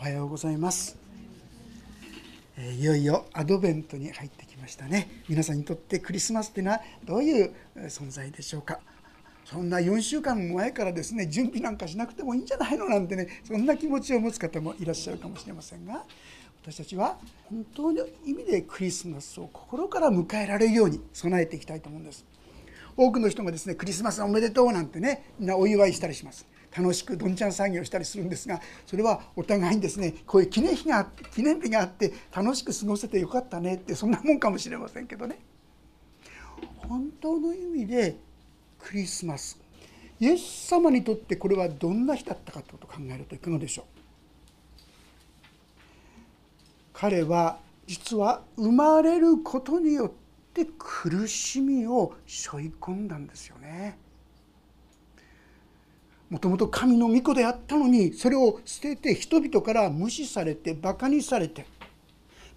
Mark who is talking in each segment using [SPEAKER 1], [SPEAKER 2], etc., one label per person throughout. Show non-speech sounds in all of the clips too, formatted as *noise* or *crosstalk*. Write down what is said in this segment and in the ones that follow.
[SPEAKER 1] おはようございます。いよいよアドベントに入ってきましたね。皆さんにとってクリスマスっていうのはどういう存在でしょうか。そんな4週間前からですね準備なんかしなくてもいいんじゃないのなんてねそんな気持ちを持つ方もいらっしゃるかもしれませんが私たちは本当の意味でクリスマスを心から迎えられるように備えていきたいと思うんです。多くの人がですねクリスマスおめでとうなんてねみんなお祝いしたりします。楽しくどんちゃん作業したりするんですがそれはお互いにですねこういう記念日が記念日があって楽しく過ごせてよかったねってそんなもんかもしれませんけどね。本当の意味でクリスマス。イエス様にとってこれはどんな日だったかということを考えるといかがでしょう。彼は実は生まれることによって苦しみを背負い込んだんですよね。もともと神の御子であったのにそれを捨てて人々から無視されてバカにされて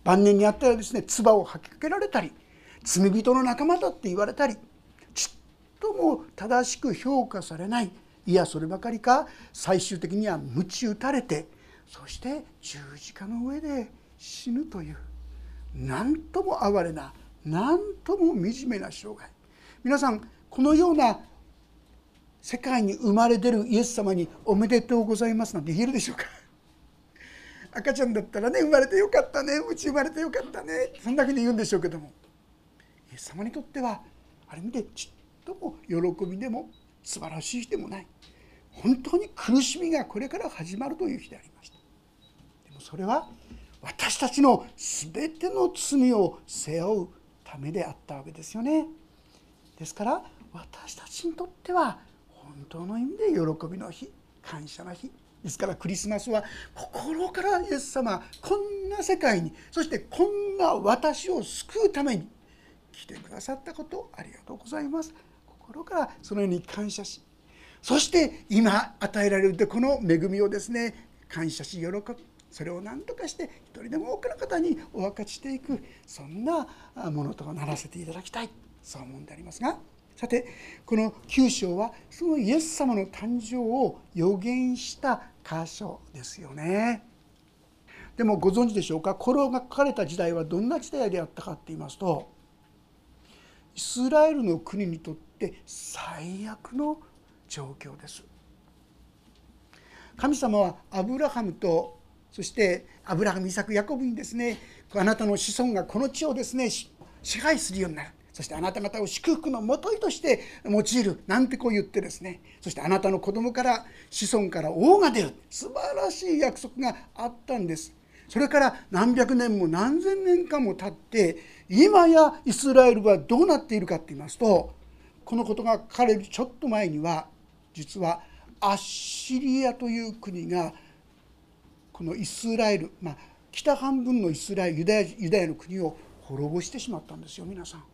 [SPEAKER 1] 晩年にあったらですね唾を吐きかけられたり罪人の仲間だって言われたりちっとも正しく評価されないいやそればかりか最終的には鞭打たれてそして十字架の上で死ぬという何とも哀れな何とも惨めな生涯。皆さんこのような世界に生まれ出るイエス様に「おめでとうございます」なんて言えるでしょうか？赤ちゃんだったらね生まれてよかったねうち生まれてよかったねそんだけで言うんでしょうけども。イエス様にとってはある意味でちっとも喜びでも素晴らしい日でもない。本当に苦しみがこれから始まるという日でありました。でもそれは私たちの全ての罪を背負うためであったわけですよね。ですから私たちにとっては本当の意味で喜びの日感謝の日ですからクリスマスは心からイエス様こんな世界にそしてこんな私を救うために来てくださったことありがとうございます心からそのように感謝しそして今与えられるこの恵みをですね感謝し喜ぶそれを何とかして一人でも多くの方にお分かちしていくそんなものとならせていただきたいそう思うんでありますが。さてこの9章はそのイエス様の誕生を予言した箇所ですよね。でもご存知でしょうか？これが書かれた時代はどんな時代であったかって言いますとイスラエルの国にとって最悪の状況です。神様はアブラハムとそしてアブラハムイサクヤコブにですねあなたの子孫がこの地をですね支配するようになるそしてあなた方を祝福のもといとして用いるなんてこう言ってですね。そしてあなたの子供から子孫から王が出る。素晴らしい約束があったんです。それから何百年も何千年間も経って今やイスラエルはどうなっているかって言いますとこのことが書かれるちょっと前には実はアッシリアという国がこのイスラエル、まあ、北半分のイスラエルユダヤユダヤの国を滅ぼしてしまったんですよ皆さん。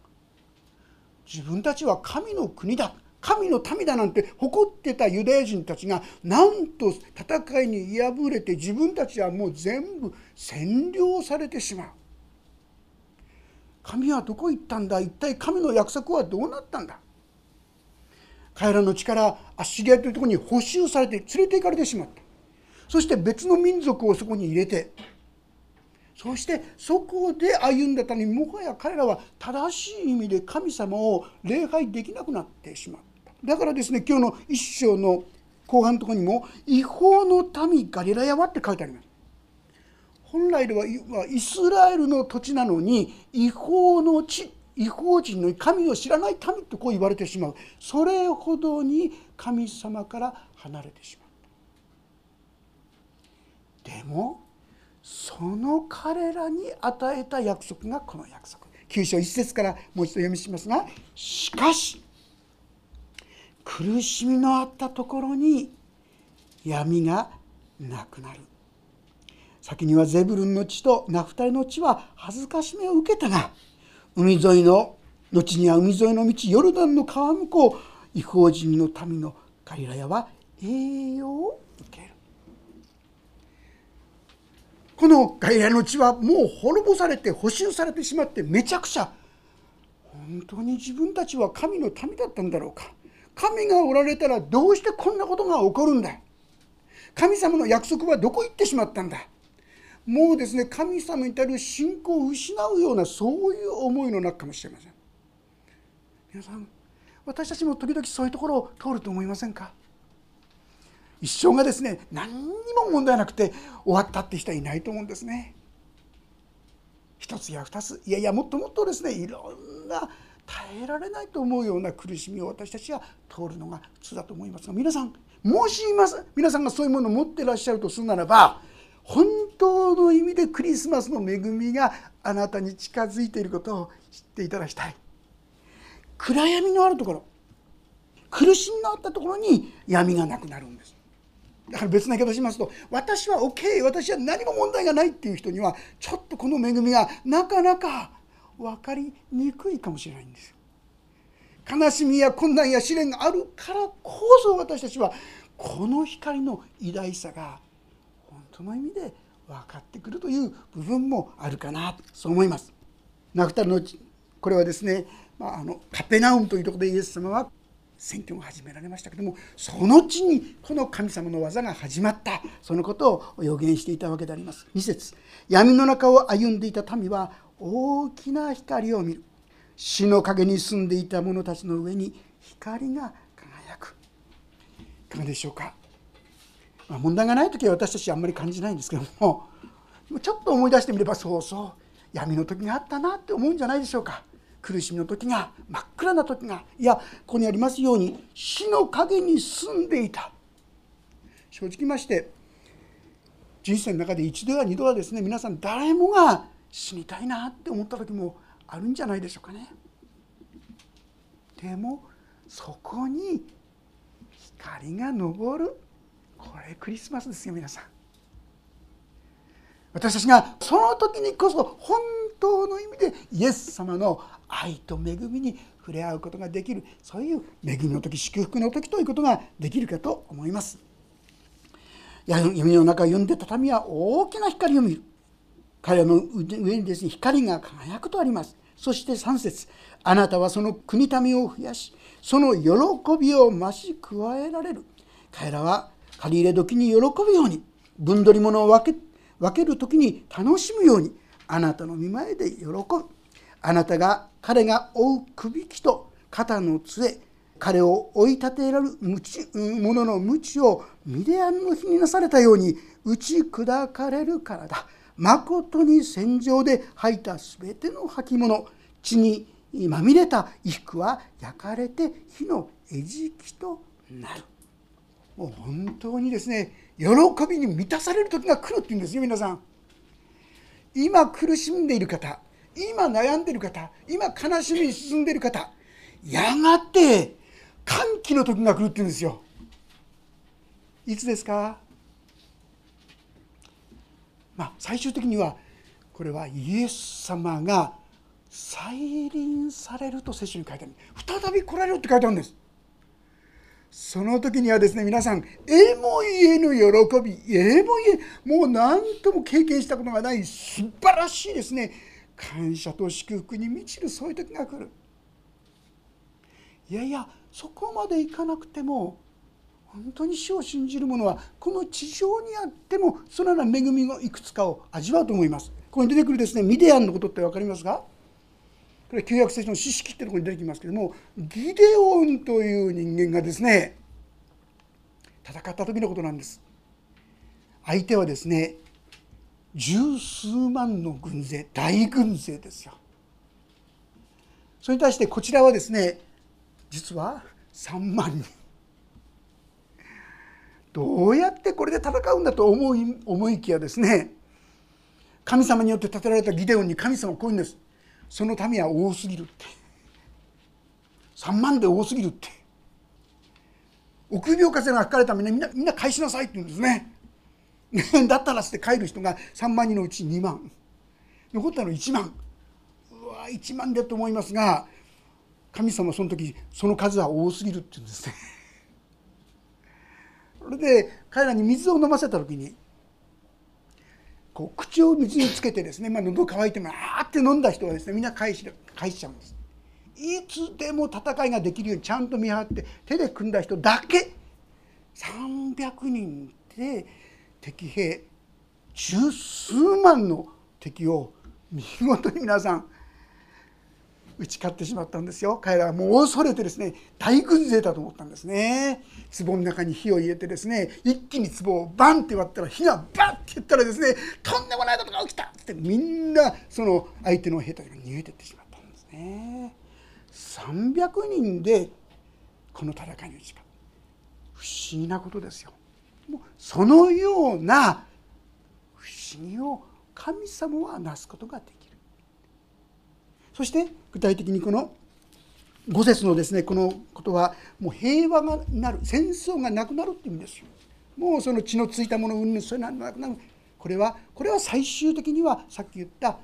[SPEAKER 1] 自分たちは神の国だ。神の民だなんて誇ってたユダヤ人たちがなんと戦いに敗れて自分たちはもう全部占領されてしまう。神はどこ行ったんだ？一体神の約束はどうなったんだ？彼らの力アッシリアというところに補修されて連れて行かれてしまった。そして別の民族をそこに入れてそしてそこで歩んだためにもはや彼らは正しい意味で神様を礼拝できなくなってしまった。だからですね今日の一章の後半のところにも「違法の民ガリラヤは」って書いてあります。本来ではイスラエルの土地なのに違法の地違法人の神を知らない民とこう言われてしまう。それほどに神様から離れてしまった。でもその彼らに与えた約束がこの約束。9章1節からもう一度読みしますがしかし苦しみのあったところに闇がなくなる。先にはゼブルンの地とナフタリの地は恥ずかしめを受けたが海沿いの後には海沿いの道ヨルダンの川向こう違法人の民のガリラヤは栄養を受けるこの外来の地はもう滅ぼされて補修されてしまってめちゃくちゃ本当に自分たちは神の民だったんだろうか。神がおられたらどうしてこんなことが起こるんだ神様の約束はどこ行ってしまったんだ？もうですね神様に対る信仰を失うようなそういう思いの中かもしれません。皆さん私たちも時々そういうところを通ると思いませんか？一生がですね何にも問題なくて終わったって人はいないと思うんですね。一つや二ついやいやもっともっとですねいろんな耐えられないと思うような苦しみを私たちは通るのが普通だと思いますが皆さんもし皆さんがそういうものを持ってらっしゃるとするならば本当の意味でクリスマスの恵みがあなたに近づいていることを知っていただきたい。暗闇のあるところ苦しみのあったところに闇がなくなるんです。だから別な言い方しますと私は OK 私は何も問題がないっていう人にはちょっとこの恵みがなかなか分かりにくいかもしれないんですよ。悲しみや困難や試練があるからこそ私たちはこの光の偉大さが本当の意味で分かってくるという部分もあるかなそう思います。ナフタルのこれはですね、まあ、あのカペナウムというところでイエス様は宣教が始められましたけどもその地にこの神様の技が始まったそのことを予言していたわけであります。2節闇の中を歩んでいた民は大きな光を見る。死の陰に住んでいた者たちの上に光が輝く。いかがでしょうか、まあ、問題がない時は私たちはあんまり感じないんですけどもちょっと思い出してみればそうそう闇の時があったなって思うんじゃないでしょうか。苦しみの時が真っ暗な時がいやここにありますように死の陰に住んでいた正直まして人生の中で一度や二度はですね皆さん誰もが死にたいなって思った時もあるんじゃないでしょうかね。でもそこに光が昇るこれクリスマスですよ皆さん。私たちがその時にこそ本当の意味でイエス様の愛と恵みに触れ合うことができる。そういう恵みの時祝福の時ということができるかと思います。闇の中を読んでた民は大きな光を見る。彼らの上にですね光が輝くとあります。そして3節。あなたはその国民を増やしその喜びを増し加えられる。彼らは借り入れ時に喜ぶように分取り物を分け分ける時に楽しむようにあなたの見前で喜ぶあなたが彼が追うくびきと肩の杖彼を追い立てられる者の鞭をミデアンの日になされたように打ち砕かれるからだ。まことに戦場で吐いた全ての履物血にまみれた衣服は焼かれて火の餌食となる。もう本当にですね喜びに満たされる時が来るっていうんですよ皆さん。今苦しんでいる方今悩んでいる方今悲しみに進んでいる方やがて歓喜の時が来るって言うんですよ。いつですか？まあ、最終的にはこれはイエス様が再臨されると聖書に書いてある。再び来られるって書いてあるんです。その時にはですね皆さんえも言えぬ喜びえも言えもう何とも経験したことがない素晴らしいですね感謝と祝福に満ちるそういう時が来る。いやいやそこまでいかなくても本当に死を信じる者はこの地上にあってもそのような恵みのいくつかを味わうと思います。ここに出てくるですねミディアンのことって分かりますか？これ旧約聖書の知識ってところに出てきますけどもギデオンという人間がですね戦った時のことなんです。相手はですね十数万の軍勢大軍勢ですよ。それに対してこちらはですね実は3万人。どうやってこれで戦うんだと思い思いきやですね神様によって建てられたギデオンに神様はこういうんです。その民は多すぎるって。3万で多すぎるって。臆病風が吹かれたみんなみんなみんな返しなさいって言うんですね。*laughs* だったらって帰る人が3万人のうち2万。残ったの1万。うわ1万でと思いますが神様その時その数は多すぎるって言うんですね。それで彼らに水を飲ませた時にこう口を水につけてですね、まあ、喉乾いてもあーって飲んだ人はですねみんな返し返しちゃうんです。いつでも戦いができるようにちゃんと見張って手で組んだ人だけ300人で敵兵十数万の敵を見事に皆さん打ち勝ってしまったんですよ。彼らはもう恐れてですね大軍勢だと思ったんですね。壺の中に火を入れてですね一気に壺をバンって割ったら火がバッていったらですねとんでもないことが起きたってみんなその相手の兵たちが逃げてってしまったんですね。300人でこの戦いに打ち勝った不思議なことですよ。もうそのような不思議を神様はなすことができる。そして具体的にこの五節のですねこのことはもう平和がなる戦争がなくなるって意味ですよ。もうその血のついたものうんぬそういうのなくなる。これはこれは最終的にはさっき言った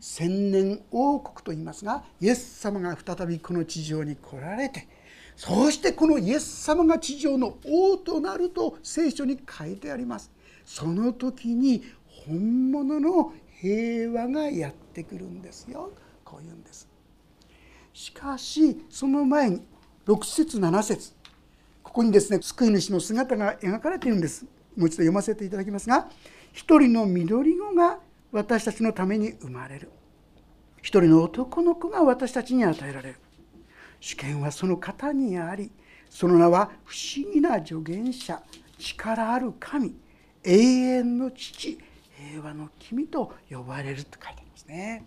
[SPEAKER 1] 千年王国と言いますがイエス様が再びこの地上に来られてそしてこのイエス様が地上の王となると聖書に書いてあります。その時に本物の平和がやってくるんですよ。こういうんです。しかしその前に6節7節。ここにですね救い主の姿が描かれているんです。もう一度読ませていただきますが一人の緑子が私たちのために生まれる。一人の男の子が私たちに与えられる。主権はその方にありその名は不思議な助言者力ある神永遠の父平和の君と呼ばれると書いてありますね。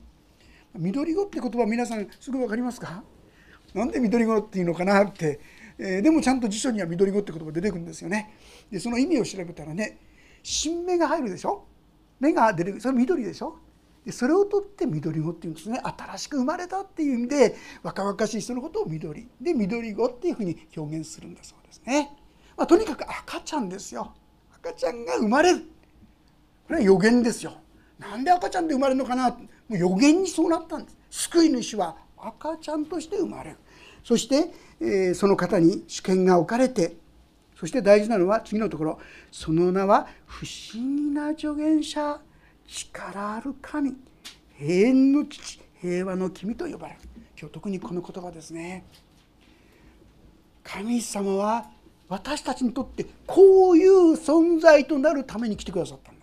[SPEAKER 1] 緑子って言葉皆さんすぐ分かりますか？なんで緑子っていうのかなって、えー、でもちゃんと辞書には緑子って言葉出てくるんですよね。でその意味を調べたらね新芽が入るでしょ？芽が出てくる。それ緑でしょ？でそれを取って緑子っていうんですね。新しく生まれたっていう意味で若々しい人のことを緑。で緑子っていうふうに表現するんだそうですね、まあ、とにかく赤ちゃんですよ。赤ちゃんが生まれる。これは予言ですよ。なんで赤ちゃんで生まれるのかな？もう予言にそうなったんです。救い主は赤ちゃんとして生まれる。そして、えー、その方に主権が置かれてそして大事なのは次のところ。その名は不思議な助言者力ある神永遠の父平和の君と呼ばれる。今日特にこの言葉ですね。神様は私たちにとってこういう存在となるために来てくださった。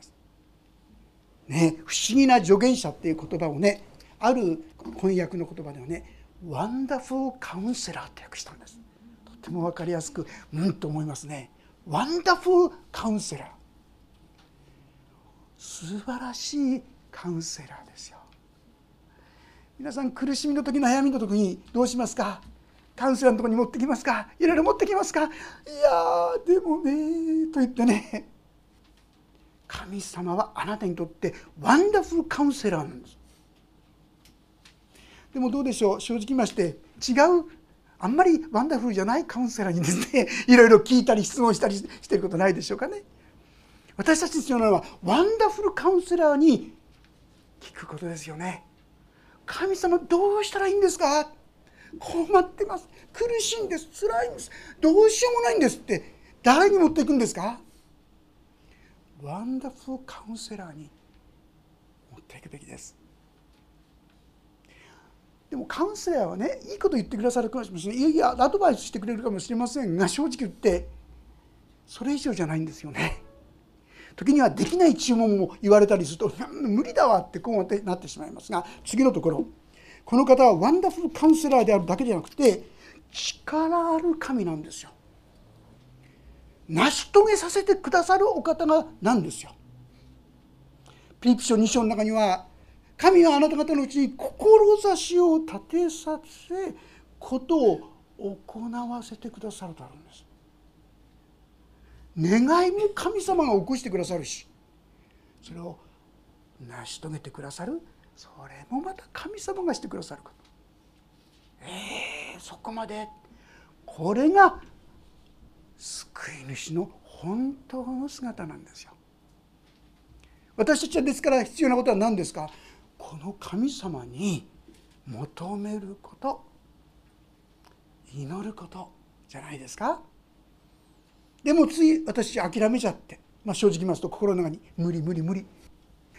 [SPEAKER 1] ね、不思議な助言者っていう言葉をねある翻訳の言葉ではね「ワンダフルカウンセラー」って訳したんです。とても分かりやすくうんと思いますね。ワンダフルカウンセラー素晴らしいカウンセラーですよ。皆さん苦しみの時悩みの時にどうしますか？カウンセラーのとこに持ってきますか？いろいろ持ってきますか？いやでもねと言ってね神様はあなたにとって wonderful counselor なんです。でもどうでしょう？正直言いまして違うあんまり wonderful じゃないカウンセラーにですね *laughs* いろいろ聞いたり質問したりしてることないでしょうかね。私たち必要なのは wonderful counselor に聞くことですよね。神様どうしたらいいんですか？困ってます。苦しいんです。辛いんです。どうしようもないんですって。誰に持っていくんですか？ワンダフルカウンセラーに持っていくべきです。でもカウンセラーはねいいこと言ってくださるかもしれません。いやいやアドバイスしてくれるかもしれませんが正直言ってそれ以上じゃないんですよね。時にはできない注文も言われたりすると無理だわってこうなってしまいますが次のところ。この方はワンダフルカウンセラーであるだけじゃなくて力ある神なんですよ。成し遂げさせてくださるお方がなんですよ。ピリピ書2章の中には神はあなた方のうちに志を立てさせことを行わせてくださるとあるんです。願いも神様が起こしてくださるしそれを成し遂げてくださるそれもまた神様がしてくださることえー、そこまでこれが救い主の本当の姿なんですよ。私たちはですから必要なことは何ですか？この神様に求めること。祈ることじゃないですか？でもつい私諦めちゃって、まあ、正直言いますと心の中に無理無理無理。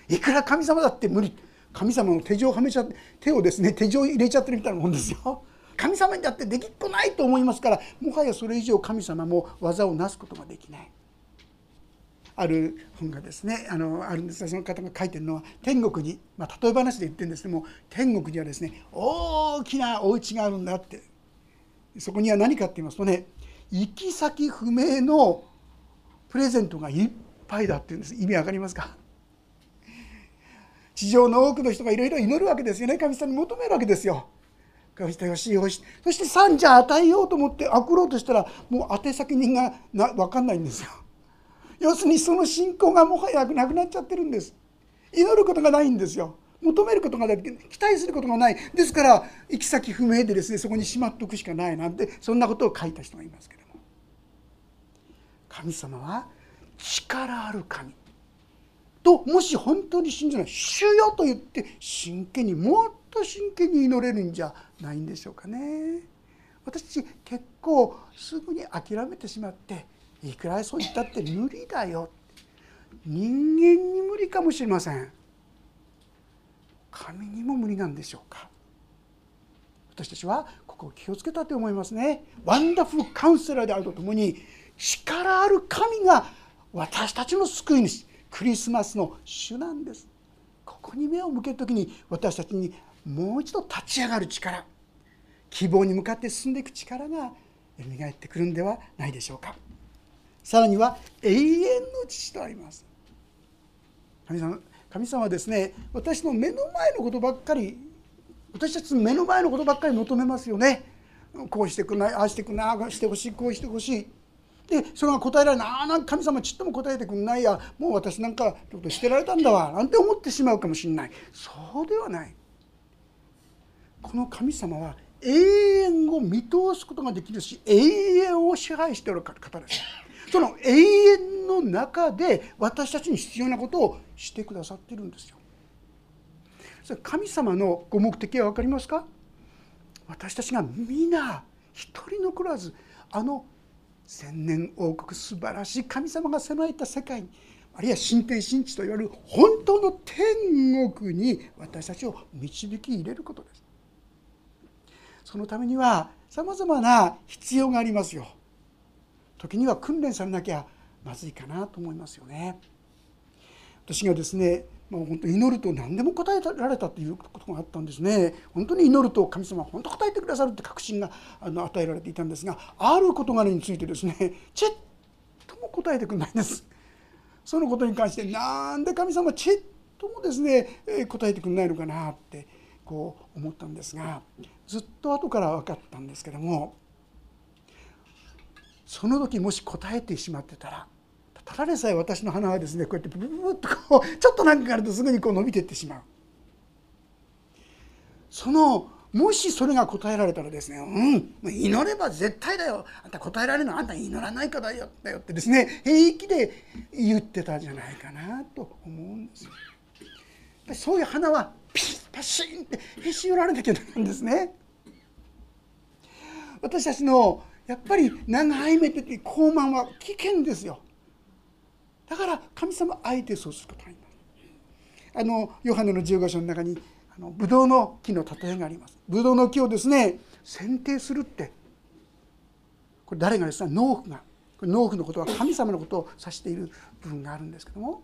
[SPEAKER 1] いくら神様だって無理。神様の手錠をはめちゃって手をですね手錠入れちゃってるみたいなもんですよ。神様にだってできっこないと思いますからもはやそれ以上神様も技をなすことができない。ある本がですねあのあるんですがその方が書いてるのは天国に、まあ、例え話で言ってるんですけども天国にはですね大きなお家があるんだってそこには何かって言いますとね行き先不明のプレゼントがいっぱいだっていうんです意味わかりますか？地上の多くの人がいろいろ祈るわけですよね神様に求めるわけですよ。よしよしよしそして3じゃ与えようと思って送ろうとしたらもう宛先人がな分かんないんですよ。要するにその信仰がもはやなくなっちゃってるんです。祈ることがないんですよ。求めることがない期待することがないですから行き先不明でですねそこにしまっておくしかないなんてそんなことを書いた人がいますけども神様は力ある神ともし本当に信じない「主よ」と言って真剣にもっと真剣に祈れるんじゃないんでしょうかね。私結構すぐに諦めてしまっていくらそう言ったって無理だよ。人間に無理かもしれません。神にも無理なんでしょうか。私たちはここを気をつけたと思いますね。ワンダフルカウンセラーであるとともに力ある神が私たちの救い主クリスマスの主なんです。ここに目を向ける時に私たちにもう一度立ち上がる力。希望に向かって進んでいく力が蘇ってくるんではないでしょうか。さらには永遠の父とあります。神様神様はですね私の目の前のことばっかり私たちの目の前のことばっかり求めますよね。こうしてくんないああしてくんないああしてほしいこうしてほしい。でそれが答えられない。ああなんか神様ちっとも答えてくんないや。もう私なんかちょっと捨てられたんだわ。なんて思ってしまうかもしれない。そうではない。この神様は永遠を見通すことができるし永遠を支配している方です。その永遠の中で私たちに必要なことをしてくださってるんですよ。それ神様のご目的は分かりますか？私たちが皆一人残らずあの千年王国素晴らしい神様が備えた世界にあるいは神天神地といわれる本当の天国に私たちを導き入れることです。そのためにはさまざまな必要がありますよ。時には訓練されなきゃまずいかなと思いますよね。私がですねもう本当祈ると何でも答えられたということがあったんですね。本当に祈ると神様は本当答えてくださるって確信があの与えられていたんですがある事柄についてですねちっとも答えてくれないんです。そのことに関してなんで神様ちっともですね答えてくれないのかなってこう思ったんですがずっと後から分かったんですけどもその時もし答えてしまってたらただでさえ私の鼻はですねこうやってブブブッとこうちょっとなんかあるとすぐにこう伸びていってしまうそのもしそれが答えられたらですねうん祈れば絶対だよあんた答えられるのあんた祈らないからだよだよってですね平気で言ってたじゃないかなと思うんですよ。そういう花はピッパシーンってへし折られなきゃなんですね。私たちのやっぱり長い目で高慢は危険ですよ。だから神様あえてそうすることがありますあのヨハネの15章の中にあのブドウの木の例えがあります。ブドウの木をですね剪定するってこれ誰がですね農夫が。農夫のことは神様のことを指している部分があるんですけども。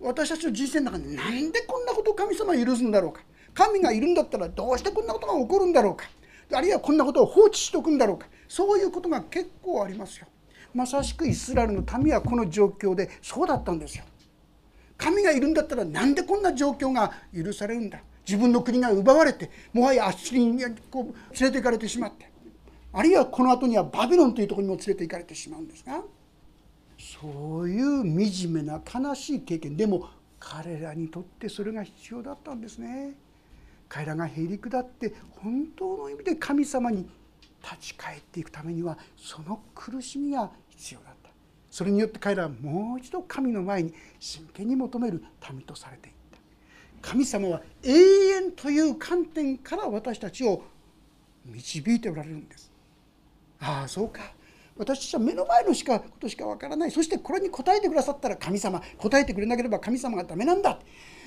[SPEAKER 1] 私たちの人生の中に何でこんなことを神様は許すんだろうか。神がいるんだったらどうしてこんなことが起こるんだろうか。あるいはこんなことを放置しておくんだろうか。そういうことが結構ありますよ。まさしくイスラエルの民はこの状況でそうだったんですよ。神がいるんだったらなんでこんな状況が許されるんだ。自分の国が奪われてもはやアッシリにこう連れて行かれてしまって。あるいはこの後にはバビロンというところにも連れて行かれてしまうんですが。そういう惨めな悲しい経験。でも彼らにとってそれが必要だったんですね。彼らがへり下って本当の意味で神様に立ち返っていくためにはその苦しみが必要だった。それによって彼らはもう一度神の前に真剣に求める民とされていった。神様は永遠という観点から私たちを導いておられるんです。ああそうか。私たちは目の前のしかことしかわからない。そしてこれに答えてくださったら神様。答えてくれなければ神様がダメなんだ、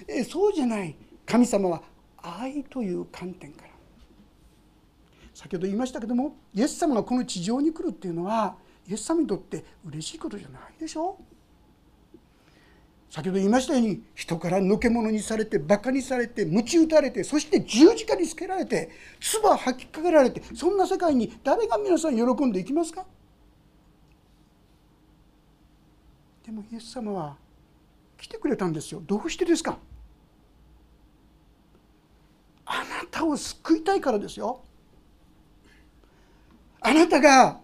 [SPEAKER 1] えそうじゃない。神様は愛という観点から。先ほど言いましたけどもイエス様がこの地上に来るっていうのはイエス様にとって嬉しいことじゃないでしょ先ほど言いましたように人からのけ者にされてバカにされて鞭打たれてそして十字架につけられて唾吐きかけられてそんな世界に誰が皆さん喜んでいきますか？でもイエス様は来てくれたんですよ。どうしてですか？あなたを救いたいからですよ。あなたが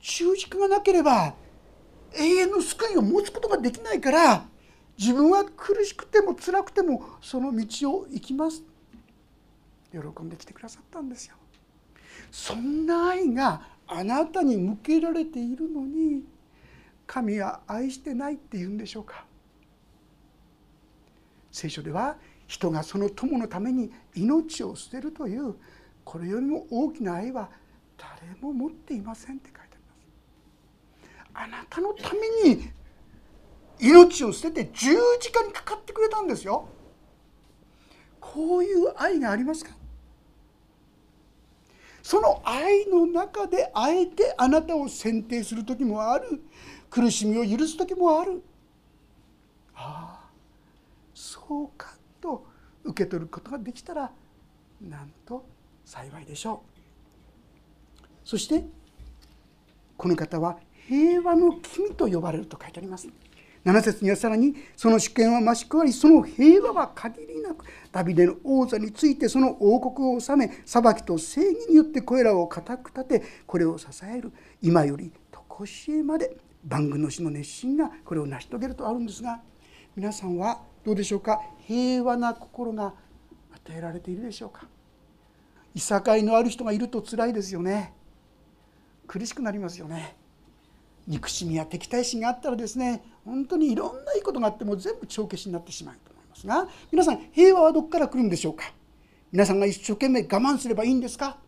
[SPEAKER 1] 十字架がなければ永遠の救いを持つことができないから自分は苦しくても辛くてもその道を行きます。喜んできてくださったんですよ。そんな愛があなたに向けられているのに神は愛してないって言うんでしょうか？聖書では人がその友のために命を捨てるというこれよりも大きな愛は誰も持っていませんって書いてあなたのために命を捨てて十字架にかかってくれたんですよ。こういう愛がありますか？その愛の中であえてあなたを選定する時もある。苦しみを許す時もある。ああそうかと受け取ることができたらなんと幸いでしょう。そしてこの方は平和の君と呼ばれると書いてあります。7節にはさらにその主権は増し加わりその平和は限りなくダビデの王座についてその王国を治め裁きと正義によってこれらを固く立てこれを支える今より常しえまで。番組の死の熱心がこれを成し遂げるとあるんですが皆さんはどうでしょうか？平和な心が与えられているでしょうか？いさかいのある人がいると辛いですよね。苦しくなりますよね。憎しみや敵対心があったらですね本当にいろんないいことがあっても全部帳消しになってしまうと思いますが皆さん平和はどこから来るんでしょうか？皆さんが一生懸命我慢すればいいんですか？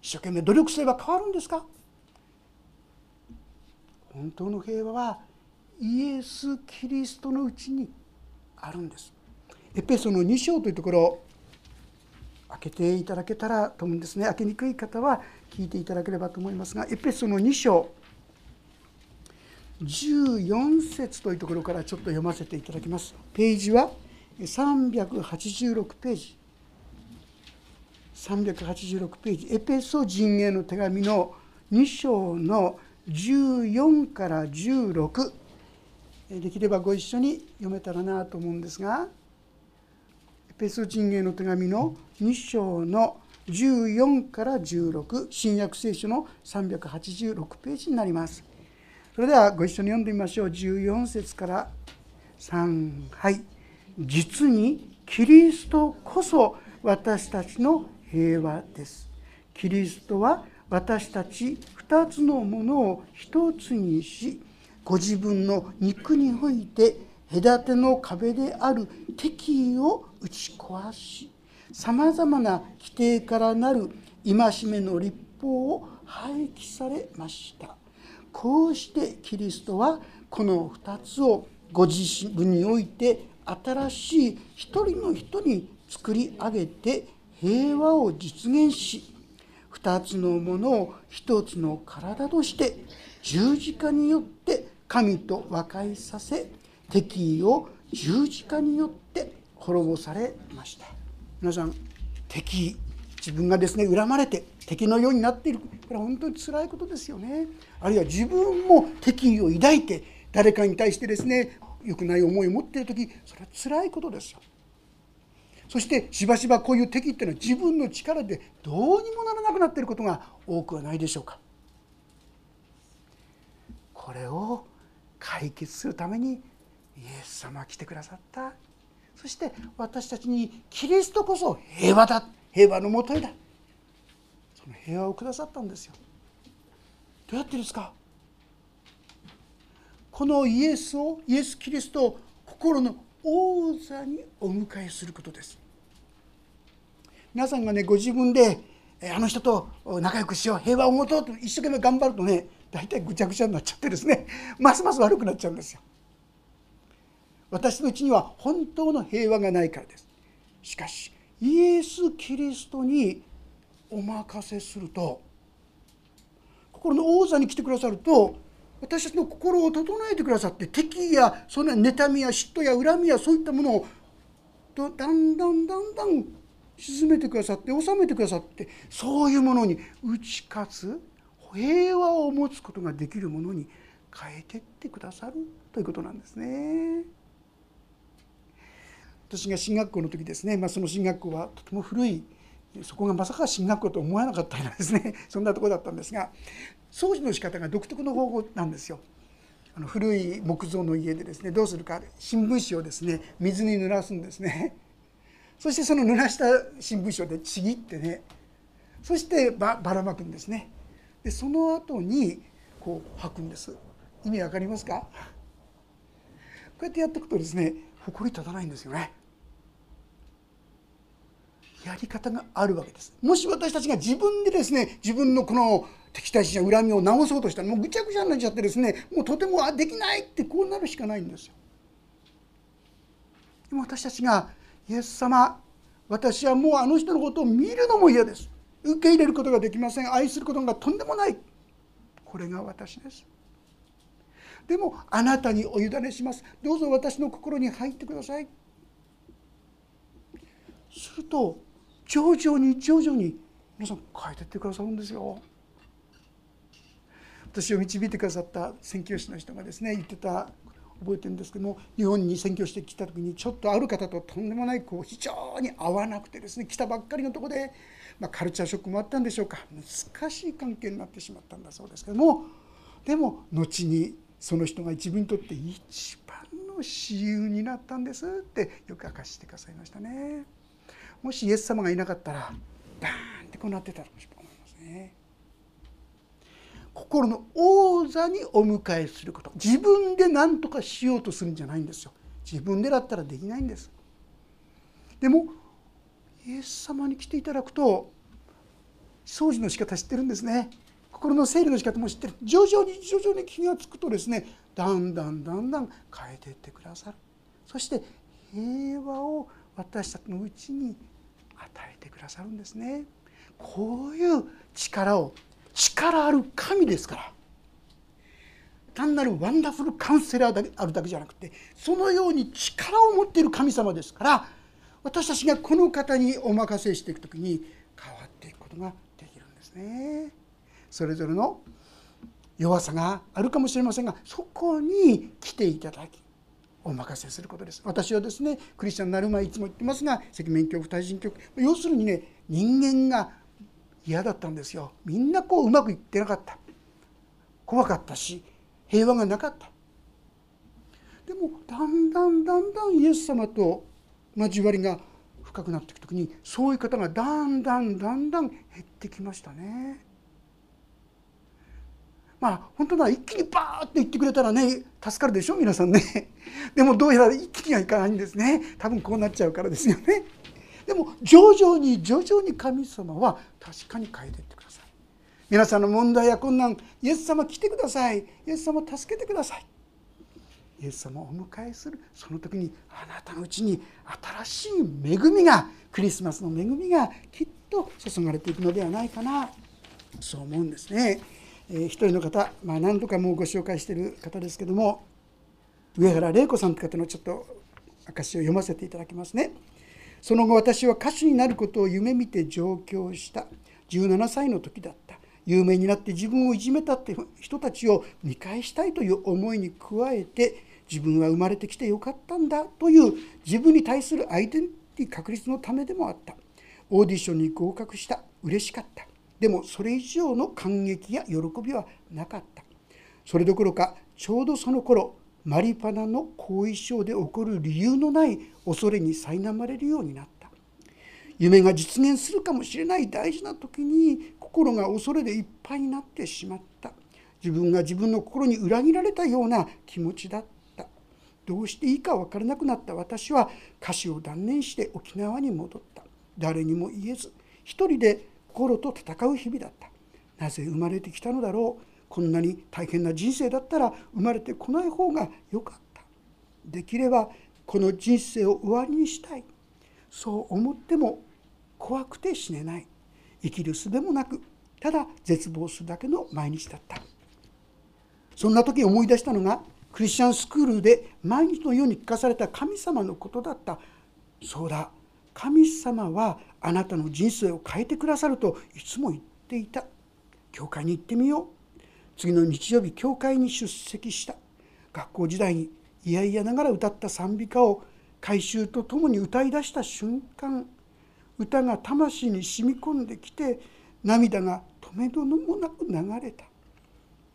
[SPEAKER 1] 一生懸命努力すれば変わるんですか？本当の平和はイエス・キリストのうちにあるんです。エペソの2章というところ開けていただけたらと思うんですね。開けにくい方は聞いていただければと思いますがエペソの2章14節というところからちょっと読ませていただきます。ページは386ページ。386ページ。エペソ人への手紙の2章の14から16できればご一緒に読めたらなと思うんですがエペソ人への手紙の2章の14から16新約聖書の386ページになります。それではご一緒に読んでみましょう。14節から3はい実にキリストこそ私たちの平和です。キリストは私たち2つのものを1つにしご自分の肉において隔ての壁である敵意を打ち壊しさまざまな規定からなる戒めの立法を廃棄されました。こうしてキリストはこの2つをご自分において新しい一人の人に作り上げて平和を実現し2つのものを1つの体として十字架によって神と和解させ敵意を十字架によって滅ぼされました。皆さん敵意自分がですね恨まれて敵のようになっている。これは本当につらいことですよね。あるいは自分も敵意を抱いて誰かに対してですね良くない思いを持っている時それはつらいことですよ。そしてしばしばこういう敵っていうのは自分の力でどうにもならなくなっていることが多くはないでしょうか。これを解決するためにイエス様は来てくださった。そして私たちにキリストこそ平和だ。平和のもとへだ。その平和をくださったんですよ。どうやってですか？このイエスをイエス・キリストを心の王座にお迎えすることです。皆さんがねご自分であの人と仲良くしよう平和を持とうと一生懸命頑張るとね大体ぐちゃぐちゃになっちゃってですね。*laughs* ますます悪くなっちゃうんですよ。私のうちには本当の平和がないからです。しかしイエス・キリストにお任せすると心の王座に来てくださると私たちの心を整えてくださって敵やその妬みや嫉妬や恨みやそういったものをだんだんだんだん沈めてくださって収めてくださってそういうものに打ち勝つ平和を持つことができるものに変えてってくださるということなんですね。私が進学校の時ですね、まあ、その進学校はとても古いそこがまさか進学校と思わなかったようなですね *laughs* そんなところだったんですが掃除の仕方が独特の方法なんですよ。あの古い木造の家でですねどうするか新聞紙をですね水に濡らすんですね。*laughs* そしてその濡らした新聞紙をでちぎってねそしてばばらまくんですね。でその後にこう吐くんです。意味わかりますか？*laughs* こうやってやっていくとですね埃立たないんですよね。やり方があるわけです。もし私たちが自分でですね自分のこの敵対心や恨みを直そうとしたらもうぐちゃぐちゃになっちゃってですねもうとてもできないってこうなるしかないんですよ。でも私たちがイエス様私はもうあの人のことを見るのも嫌です。受け入れることができません。愛することがとんでもない。これが私です。でもあなたにお委ねします。どうぞ私の心に入ってください。すると徐々に徐々に皆さん変えてってくださるんですよ私を導いてくださった宣教師の人がですね言ってた覚えてるんですけども日本に宣教してきた時にちょっとある方ととんでもないこう非常に合わなくてですね来たばっかりのとこで、まあ、カルチャーショックもあったんでしょうか難しい関係になってしまったんだそうですけどもでも後にその人が自分にとって一番の親友になったんですってよく明かしてくださいましたね。もしイエス様がいなかったらバーンってこうなってたかもしれないますね。心の王座にお迎えすること。自分で何とかしようとするんじゃないんですよ。自分でだったらできないんです。でもイエス様に来ていただくと掃除の仕方知ってるんですね。心の整理の仕方も知ってる。徐々に徐々に気が付くとですねだんだんだんだん変えていってくださる。そして平和を私たちのうちに与えてくださるんですねこういう力を力ある神ですから単なるワンダフルカウンセラーであるだけじゃなくてそのように力を持っている神様ですから私たちがこの方にお任せしていく時に変わっていくことができるんですね。それぞれの弱さがあるかもしれませんがそこに来ていただきお任せすることです。私はですねクリスチャンになる前いつも言ってますが赤面教対人教要するにね人間が嫌だったんですよ。みんなこううまくいってなかった。怖かったし平和がなかった。でもだんだんだんだんイエス様と交わりが深くなっていく時にそういう方がだんだんだんだん減ってきましたね。まあ本当は一気にバーッと言ってくれたらね助かるでしょ皆さんね。*laughs* でもどうやら一気にはいかないんですね。多分こうなっちゃうからですよね。でも徐々に徐々に神様は確かに変えていってください皆さんの問題や困難イエス様来てくださいイエス様助けてくださいイエス様をお迎えするその時にあなたのうちに新しい恵みがクリスマスの恵みがきっと注がれていくのではないかなそう思うんですね。えー、一人の方、まあ、何度かもうご紹介している方ですけども上原玲子さんという方のちょっと証を読ませていただきますね。その後私は歌手になることを夢見て上京した17歳の時だった。有名になって自分をいじめたって人たちを見返したいという思いに加えて自分は生まれてきてよかったんだという自分に対するアイデンティティ確立のためでもあった。オーディションに合格した。嬉しかった。でもそれ以上の感激や喜びはなかった。それどころかちょうどその頃マリパナの後遺症で起こる理由のない恐れに苛まれるようになった。夢が実現するかもしれない大事な時に心が恐れでいっぱいになってしまった。自分が自分の心に裏切られたような気持ちだった。どうしていいか分からなくなった。私は歌詞を断念して沖縄に戻った。誰にも言えず一人で心と戦う日々だった。なぜ生まれてきたのだろう。こんなに大変な人生だったら生まれてこない方がよかった。できればこの人生を終わりにしたい。そう思っても怖くて死ねない。生きる術もなくただ絶望するだけの毎日だった。そんな時思い出したのがクリスチャンスクールで毎日のように聞かされた神様のことだった。そうだ。神様はあなたの人生を変えてくださるといつも言っていた。教会に行ってみよう。次の日曜日教会に出席した。学校時代にいやいやながら歌った賛美歌を改宗とともに歌い出した瞬間歌が魂に染み込んできて涙が止めどもなく流れた。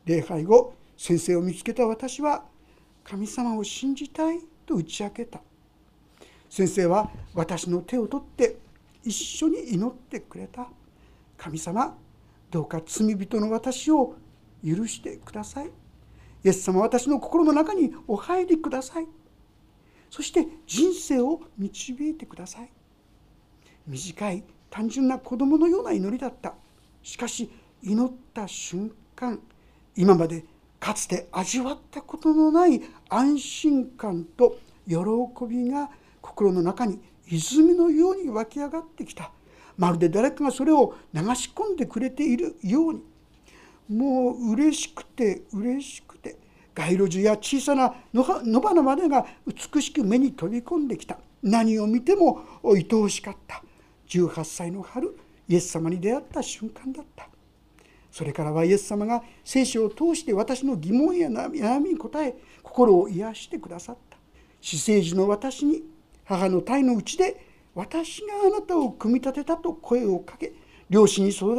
[SPEAKER 1] 礼拝後先生を見つけた私は神様を信じたいと打ち明けた。先生は私の手を取って一緒に祈ってくれた。神様どうか罪人の私を許してください。イエス様私の心の中にお入りください。そして人生を導いてください。短い単純な子供のような祈りだった。しかし祈った瞬間今までかつて味わったことのない安心感と喜びが心の中に泉のように湧き上がってきた。まるで誰かがそれを流し込んでくれているように。もう嬉しくて嬉しくて。街路樹や小さな野花までが美しく目に飛び込んできた。何を見ても愛おしかった。18歳の春イエス様に出会った瞬間だった。それからはイエス様が聖書を通して私の疑問や悩みに答え心を癒してくださった。私生児の私に母の体のうちで私があなたを組み立てたと声をかけ両親に育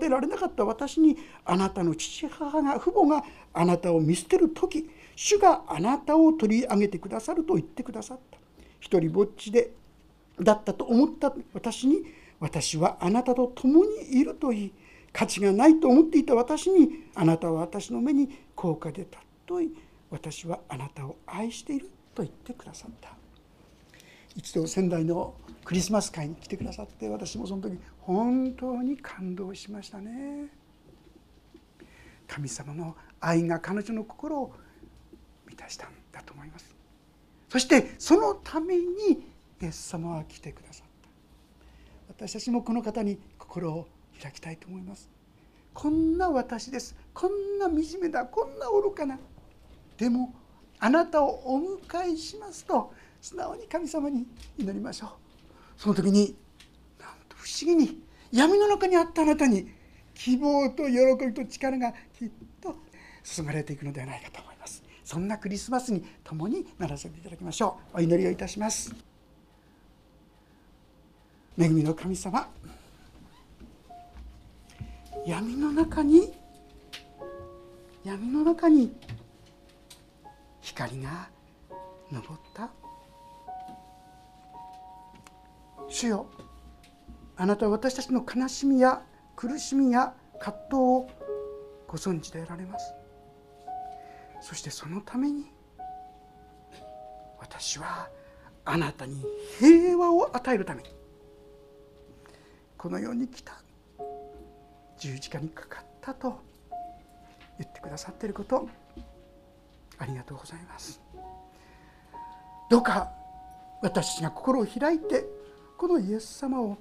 [SPEAKER 1] てられなかった私にあなたの父母が父母があなたを見捨てる時主があなたを取り上げてくださると言ってくださった。一人ぼっちでだったと思った私に私はあなたと共にいると言い。価値がないと思っていた私にあなたは私の目に高価で尊い。私はあなたを愛していると言ってくださった。一度仙台のクリスマス会に来てくださって私もその時本当に感動しましたね。神様の愛が彼女の心を満たしたんだと思います。そしてそのためにイエス様は来てくださった。私たちもこの方に心を開きたいと思います。こんな私です。こんな惨めだ。こんな愚かな。でもあなたをお迎えしますと素直に神様に祈りましょう。その時になんと不思議に闇の中にあったあなたに希望と喜びと力がきっと注がれていくのではないかと思います。そんなクリスマスに共にならせていただきましょう。お祈りをいたします。恵みの神様闇の中に闇の中に光が昇った。主よあなたは私たちの悲しみや苦しみや葛藤をご存知でいられます。そしてそのために私はあなたに平和を与えるためにこの世に来た十字架にかかったと言ってくださっていることありがとうございます。どうか私たちが心を開いてこのイエス様を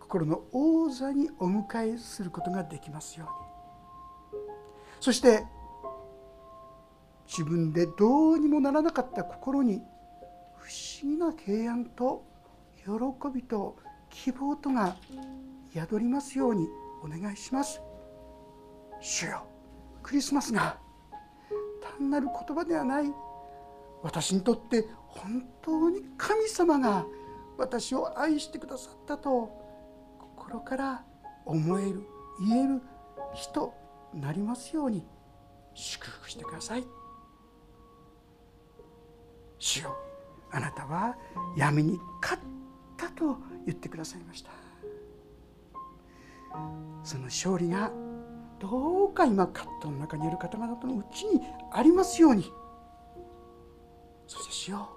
[SPEAKER 1] 心の王座にお迎えすることができますように。そして自分でどうにもならなかった心に不思議な平安と喜びと希望とが宿りますようにお願いします。主よクリスマスが単なる言葉ではない。私にとって本当に神様が私を愛してくださったと心から思える言える人なりますように祝福してください。主よあなたは闇に勝ったと言ってくださいました。その勝利がどうか今葛藤の中にいる方々のうちにありますように。そして主よ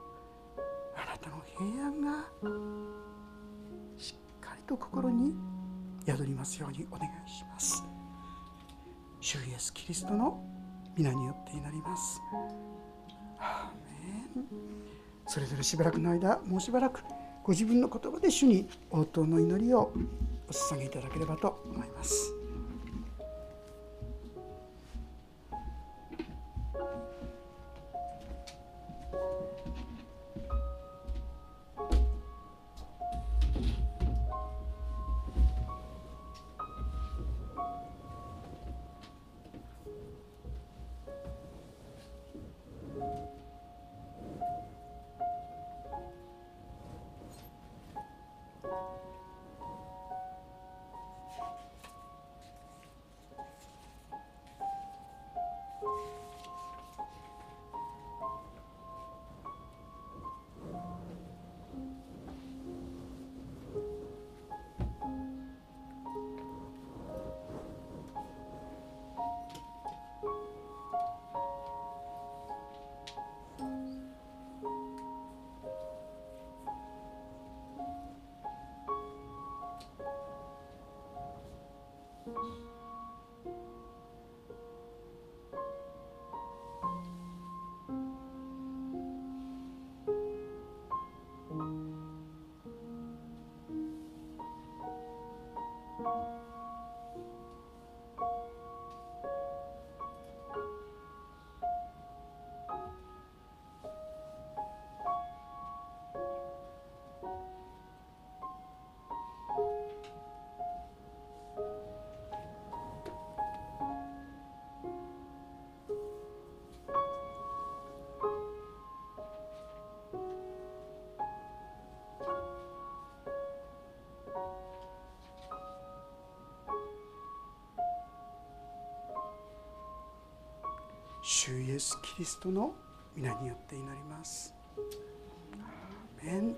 [SPEAKER 1] たの平安がしっかりと心に宿りますようにお願いします。主イエスキリストの皆によって祈ります。アーメン。それぞれしばらくの間もうしばらくご自分の言葉で主に応答の祈りをお捧げいただければと思います。エスキリストの皆によって祈ります。アーメン